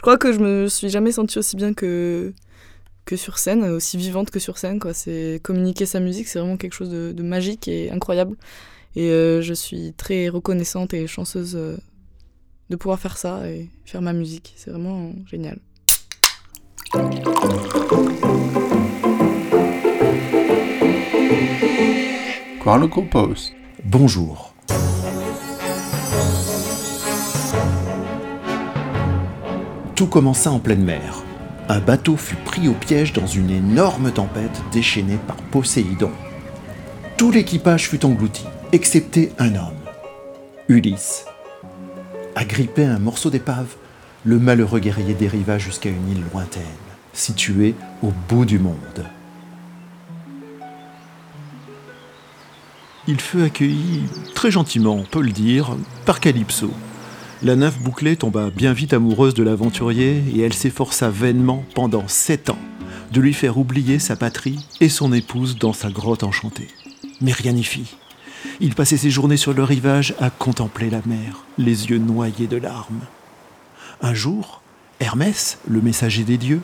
je crois que je me suis jamais sentie aussi bien que, que sur scène, aussi vivante que sur scène. Quoi. C'est, communiquer sa musique, c'est vraiment quelque chose de, magique et incroyable. Et euh, je suis très reconnaissante et chanceuse euh, de pouvoir faire ça et faire ma musique. C'est vraiment génial. Chronicle Post. Bonjour. Tout commença en pleine mer. Un bateau fut pris au piège dans une énorme tempête déchaînée par Poséidon. Tout l'équipage fut englouti, excepté un homme, Ulysse. Agrippé à un morceau d'épave, le malheureux guerrier dériva jusqu'à une île lointaine, située au bout du monde. Il fut accueilli très gentiment, on peut le dire, par Calypso, la nymphe bouclée tomba bien vite amoureuse de l'aventurier et elle s'efforça vainement pendant sept ans de lui faire oublier sa patrie et son épouse dans sa grotte enchantée. Mais rien n'y fit. Il passait ses journées sur le rivage à contempler la mer, les yeux noyés de larmes. Un jour, Hermès, le messager des dieux,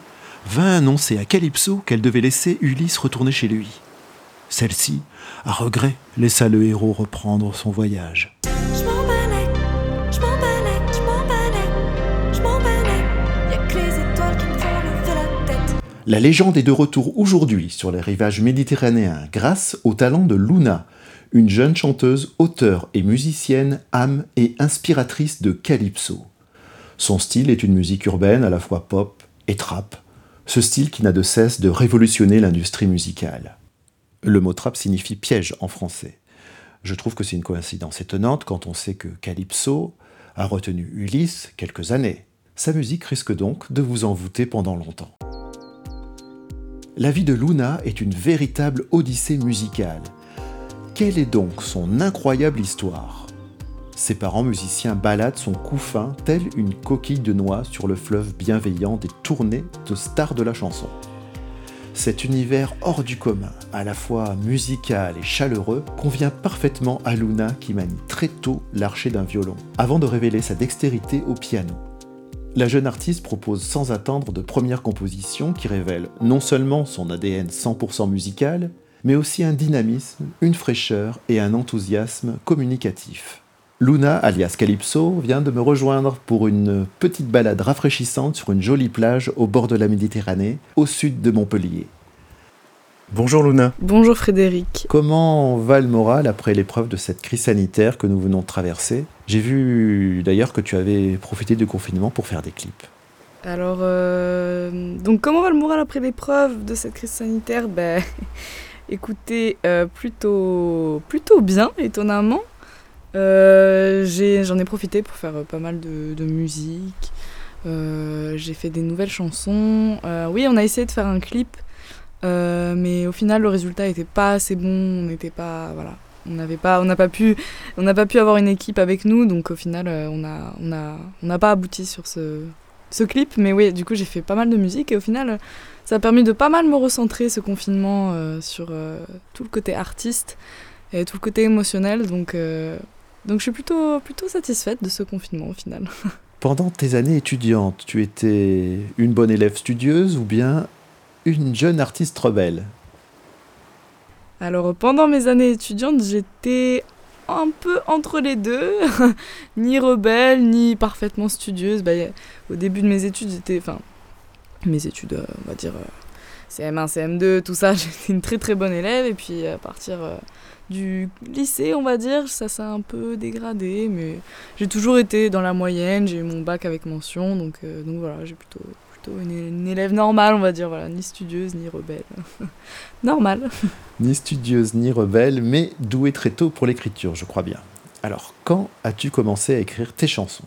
vint annoncer à Calypso qu'elle devait laisser Ulysse retourner chez lui. Celle-ci, à regret, laissa le héros reprendre son voyage. La légende est de retour aujourd'hui sur les rivages méditerranéens grâce au talent de Luna, une jeune chanteuse, auteure et musicienne, âme et inspiratrice de Calypso. Son style est une musique urbaine à la fois pop et trap, ce style qui n'a de cesse de révolutionner l'industrie musicale. Le mot trap signifie piège en français. Je trouve que c'est une coïncidence étonnante quand on sait que Calypso a retenu Ulysse quelques années. Sa musique risque donc de vous envoûter pendant longtemps. La vie de Luna est une véritable odyssée musicale. Quelle est donc son incroyable histoire? Ses parents musiciens baladent son couffin tel une coquille de noix sur le fleuve bienveillant des tournées de stars de la chanson. Cet univers hors du commun, à la fois musical et chaleureux, convient parfaitement à Luna qui manie très tôt l'archer d'un violon, avant de révéler sa dextérité au piano la jeune artiste propose sans attendre de premières compositions qui révèlent non seulement son ADN 100% musical, mais aussi un dynamisme, une fraîcheur et un enthousiasme communicatif. Luna, alias Calypso, vient de me rejoindre pour une petite balade rafraîchissante sur une jolie plage au bord de la Méditerranée, au sud de Montpellier. Bonjour Luna. Bonjour Frédéric. Comment va le moral après l'épreuve de cette crise sanitaire que nous venons de traverser? J'ai vu d'ailleurs que tu avais profité du confinement pour faire des clips. Alors, euh, donc comment va le moral après l'épreuve de cette crise sanitaire? Ben, écoutez, euh, plutôt, plutôt bien, étonnamment. Euh, j'en ai, profité pour faire pas mal de, de musique. j'ai fait des nouvelles chansons. oui, on a essayé de faire un clip euh, mais au final, le résultat n'était pas assez bon. On n'était pas, voilà, on n'avait pas, on n'a pas pu, on n'a pas pu avoir une équipe avec nous. Donc au final, euh, on a, on a, on n'a pas abouti sur ce, ce clip. Mais oui, du coup, j'ai fait pas mal de musique et au final, ça a permis de pas mal me recentrer ce confinement euh, sur tout le côté artiste et tout le côté émotionnel. Donc, donc je suis plutôt, plutôt satisfaite de ce confinement au final. Pendant tes années étudiantes, tu étais une bonne élève studieuse ou bien une jeune artiste rebelle Alors pendant mes années étudiantes, j'étais un peu entre les deux, ni rebelle, ni parfaitement studieuse. Bah, au début de mes études, j'étais, enfin, mes études, euh, on va dire euh, CM1, CM2, tout ça, j'étais une très très bonne élève. Et puis à partir euh, du lycée, on va dire, ça s'est un peu dégradé, mais j'ai toujours été dans la moyenne. J'ai eu mon bac avec mention, donc voilà, j'ai plutôt une, élève normale, on va dire, voilà, ni studieuse ni rebelle. Normal. Ni studieuse ni rebelle, mais douée très tôt pour l'écriture, je crois bien. Alors, quand as-tu commencé à écrire tes chansons?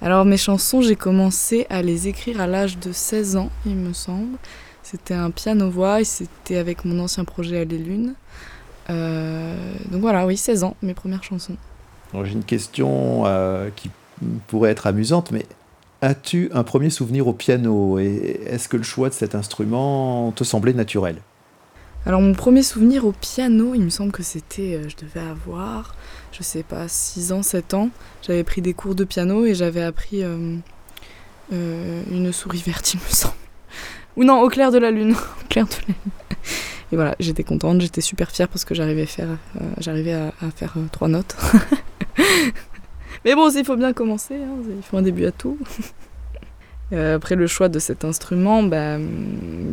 Alors, mes chansons, j'ai commencé à les écrire à l'âge de 16 ans, il me semble. C'était un piano-voix et c'était avec mon ancien projet à les Lunes. Euh, donc voilà, oui, 16 ans, mes premières chansons. J'ai une question euh, qui pourrait être amusante, mais As-tu un premier souvenir au piano et est-ce que le choix de cet instrument te semblait naturel? Alors mon premier souvenir au piano, il me semble que c'était, euh, je devais avoir, je sais pas, 6 ans, 7 ans. J'avais pris des cours de piano et j'avais appris, euh, une souris verte, il me semble. Ou non, au clair de la lune. au clair de la lune. Et voilà, j'étais contente, j'étais super fière parce que j'arrivais, j'arrivais à, faire trois notes. Mais bon, il faut bien commencer, hein, il faut un début à tout. Euh, après le choix de cet instrument, bah,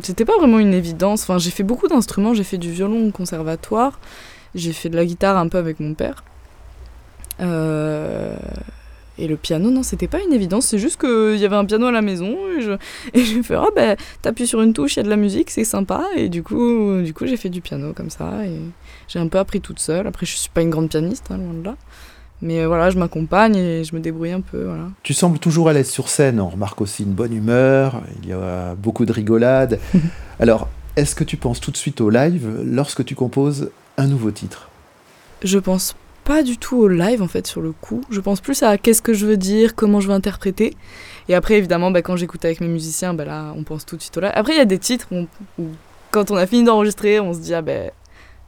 c'était pas vraiment une évidence. Enfin, j'ai fait beaucoup d'instruments, j'ai fait du violon au conservatoire, j'ai fait de la guitare un peu avec mon père. Euh, et le piano, non, c'était pas une évidence, c'est juste qu'il y avait un piano à la maison et je, et j'ai fait, oh ben, t'appuies sur une touche, il y a de la musique, c'est sympa. Et du coup, du coup j'ai fait du piano comme ça et j'ai un peu appris toute seule. Après, je suis pas une grande pianiste, hein, loin de là. Mais euh, voilà, je m'accompagne et je me débrouille un peu. Voilà. Tu sembles toujours à l'aise sur scène. On remarque aussi une bonne humeur. Il y a beaucoup de rigolade. Alors, est-ce que tu penses tout de suite au live lorsque tu composes un nouveau titre? Je pense pas du tout au live en fait sur le coup. Je pense plus à qu'est-ce que je veux dire, comment je veux interpréter. Et après, évidemment, bah, quand j'écoute avec mes musiciens, bah, là, on pense tout de suite au live. Après, il y a des titres où, quand on a fini d'enregistrer, on se dit ah ben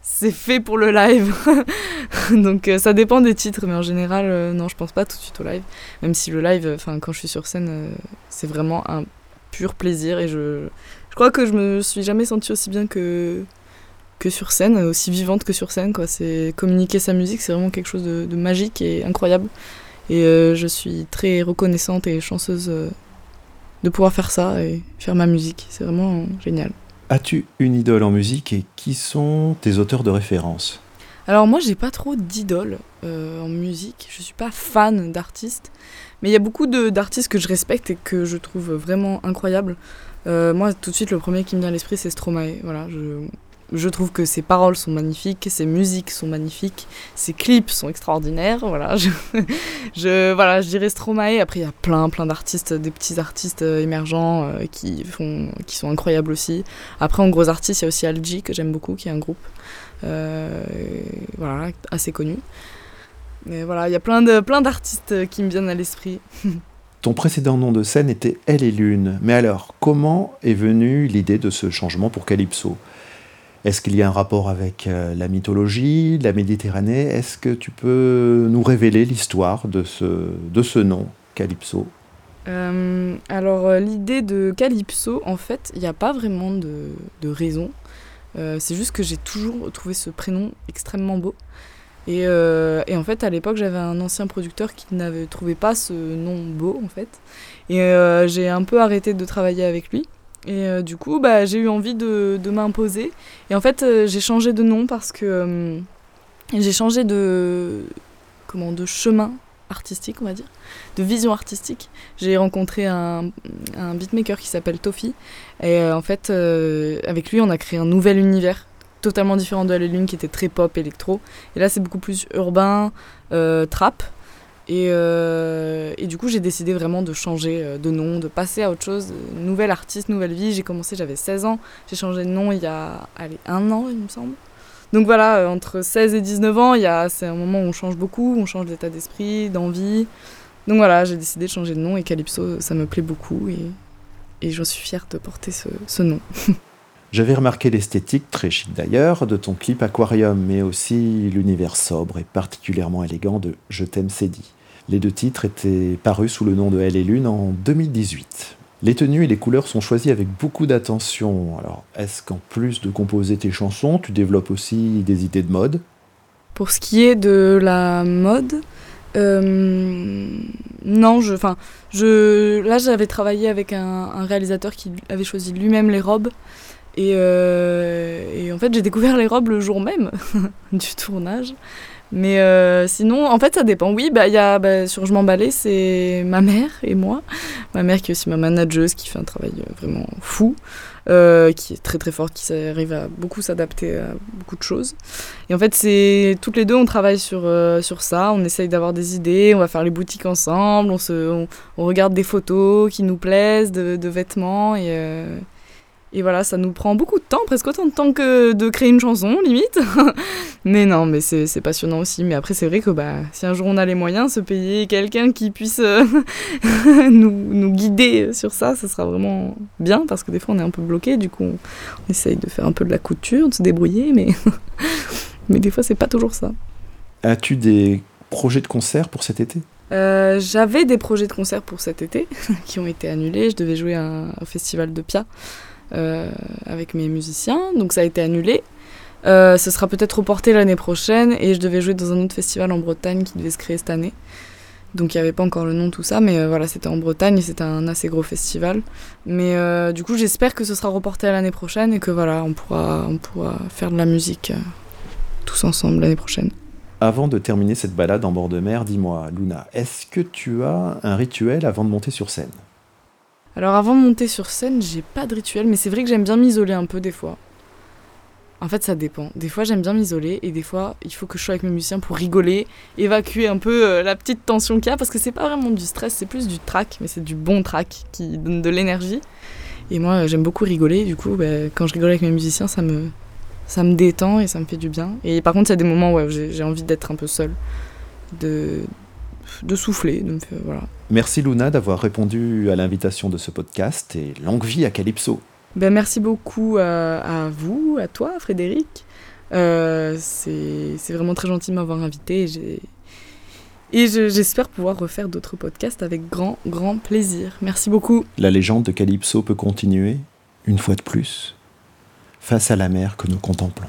c'est fait pour le live. Donc euh, ça dépend des titres, mais en général, euh, non, je pense pas tout de suite au live. Même si le live, enfin quand je suis sur scène, euh, c'est vraiment un pur plaisir et je, je crois que je me suis jamais sentie aussi bien que que sur scène, aussi vivante que sur scène. Quoi. C'est communiquer sa musique, c'est vraiment quelque chose de, de magique et incroyable. Et je suis très reconnaissante et chanceuse de pouvoir faire ça et faire ma musique. C'est vraiment génial. As-tu une idole en musique et qui sont tes auteurs de référence? Alors moi j'ai pas trop d'idoles euh, en musique, je suis pas fan d'artistes, mais il y a beaucoup d'artistes que je respecte et que je trouve vraiment incroyables. Euh, moi tout de suite le premier qui me vient à l'esprit c'est Stromae, voilà, je, je trouve que ses paroles sont magnifiques, ses musiques sont magnifiques, ses clips sont extraordinaires. Voilà, je, voilà, je dirais Stromae. Après, il y a plein, plein d'artistes, des petits artistes euh, émergents euh, qui font, qui sont incroyables aussi. Après, en gros artistes, il y a aussi Algi que j'aime beaucoup, qui est un groupe, euh, voilà, assez connu. Mais voilà, il y a plein de, plein d'artistes qui me viennent à l'esprit. Ton précédent nom de scène était Elle et Lune. Mais alors, comment est venue l'idée de ce changement pour Calypso? Est-ce qu'il y a un rapport avec euh, la mythologie, la Méditerranée? Est-ce que tu peux nous révéler l'histoire de ce, de ce nom, Calypso? Euh, Alors, euh, l'idée de Calypso, en fait, il n'y a pas vraiment de, de raison. c'est juste que j'ai toujours trouvé ce prénom extrêmement beau. Et, et en fait, à l'époque, j'avais un ancien producteur qui n'avait trouvé pas ce nom beau, en fait. Et j'ai un peu arrêté de travailler avec lui. Et euh, du coup, bah, j'ai eu envie de, de m'imposer. Et en fait, euh, j'ai changé de nom parce que euh, j'ai changé de, comment, de chemin artistique, on va dire, de vision artistique. J'ai rencontré un, un, beatmaker qui s'appelle Tofi. Et en fait, avec lui, on a créé un nouvel univers totalement différent de la lune qui était très pop, électro. Et là, c'est beaucoup plus urbain, trap. Et, euh, et, du coup, j'ai décidé vraiment de changer euh, de nom, de passer à autre chose. Nouvelle artiste, nouvelle vie. J'ai commencé, j'avais 16 ans. J'ai changé de nom il y a allez, un an, il me semble. Donc voilà, euh, entre 16 et 19 ans, c'est un moment où on change beaucoup, on change d'état d'esprit, d'envie. Donc voilà, j'ai décidé de changer de nom et Calypso, ça me plaît beaucoup et, et je suis fière de porter ce, ce nom. J'avais remarqué l'esthétique, très chic d'ailleurs, de ton clip Aquarium, mais aussi l'univers sobre et particulièrement élégant de Je t'aime Cédie. Les deux titres étaient parus sous le nom de Elle et Lune en 2018. Les tenues et les couleurs sont choisies avec beaucoup d'attention. Alors, est-ce qu'en plus de composer tes chansons, tu développes aussi des idées de mode? Pour ce qui est de la mode, euh, non, je, là j'avais travaillé avec un, réalisateur qui avait choisi lui-même les robes. Euh, et en fait, j'ai découvert les robes le jour même du tournage. Mais euh, sinon, en fait, ça dépend. Oui, bah, y a, bah, sur Je m'emballais, c'est ma mère et moi. Ma mère qui est aussi ma manageuse, qui fait un travail euh, vraiment fou, euh, qui est très très forte, qui arrive à beaucoup s'adapter à beaucoup de choses. Et en fait, c'est toutes les deux, on travaille sur, sur ça, on essaye d'avoir des idées, on va faire les boutiques ensemble, on, se, on, regarde des photos qui nous plaisent de, de vêtements et et voilà, ça nous prend beaucoup de temps, presque autant de temps que de créer une chanson, limite. mais non, mais c'est passionnant aussi. Mais après, c'est vrai que bah, si un jour on a les moyens, se payer quelqu'un qui puisse euh, nous, nous, guider sur ça, ça sera vraiment bien, parce que des fois on est un peu bloqué, du coup on, essaye de faire un peu de la couture, de se débrouiller, mais, mais des fois c'est pas toujours ça. As-tu des projets de concert pour cet été? Euh, J'avais des projets de concert pour cet été qui ont été annulés. Je devais jouer à un, un festival de Pia avec mes musiciens, donc ça a été annulé. Euh, ce sera peut-être reporté l'année prochaine et je devais jouer dans un autre festival en Bretagne qui devait se créer cette année. Donc il n'y avait pas encore le nom, tout ça, mais euh, voilà, c'était en Bretagne et c'était un assez gros festival. Mais euh, du coup, j'espère que ce sera reporté à l'année prochaine et que voilà, on pourra, faire de la musique euh, tous ensemble l'année prochaine. Avant de terminer cette balade en bord de mer, dis-moi, Luna, est-ce que tu as un rituel avant de monter sur scène? Alors avant de monter sur scène, j'ai pas de rituel, mais c'est vrai que j'aime bien m'isoler un peu des fois. En fait, ça dépend. Des fois, j'aime bien m'isoler et des fois, il faut que je sois avec mes musiciens pour rigoler, évacuer un peu euh, la petite tension qu'il y a parce que c'est pas vraiment du stress, c'est plus du track, mais c'est du bon track qui donne de l'énergie. Et moi, euh, j'aime beaucoup rigoler. Du coup, bah, quand je rigole avec mes musiciens, ça me, ça me détend et ça me fait du bien. Et par contre, il y a des moments où j'ai envie d'être un peu seule, de, de souffler. Voilà. Merci Luna d'avoir répondu à l'invitation de ce podcast et longue vie à Calypso. Ben, merci beaucoup à, à vous, à toi, Frédéric. Euh, c'est c'est vraiment très gentil de m'avoir invité. et je- j'espère pouvoir refaire d'autres podcasts avec grand, grand plaisir. Merci beaucoup. La légende de Calypso peut continuer, une fois de plus, face à la mer que nous contemplons.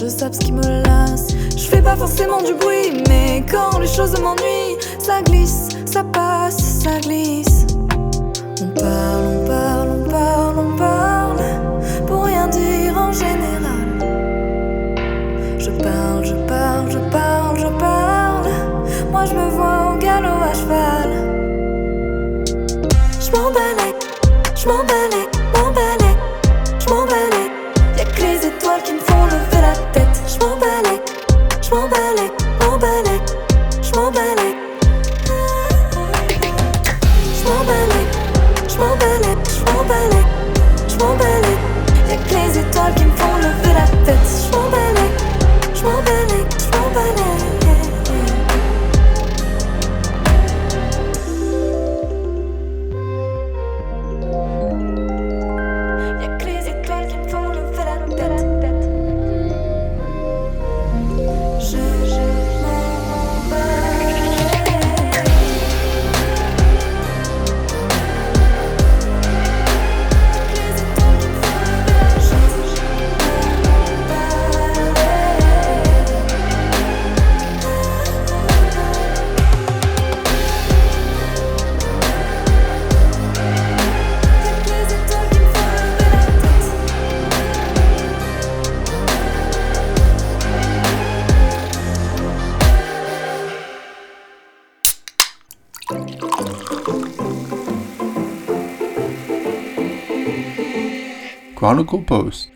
Je sape ce qui me lasse. Je fais pas forcément du bruit, mais quand les choses m'ennuient, ça glisse, ça passe, ça glisse. On parle, on parle, on parle, on parle, pour rien dire en général. Je parle, je parle, je parle, je parle, moi je me vois en galop à cheval. Je m'emballais, je m'emballais, Chronicle Post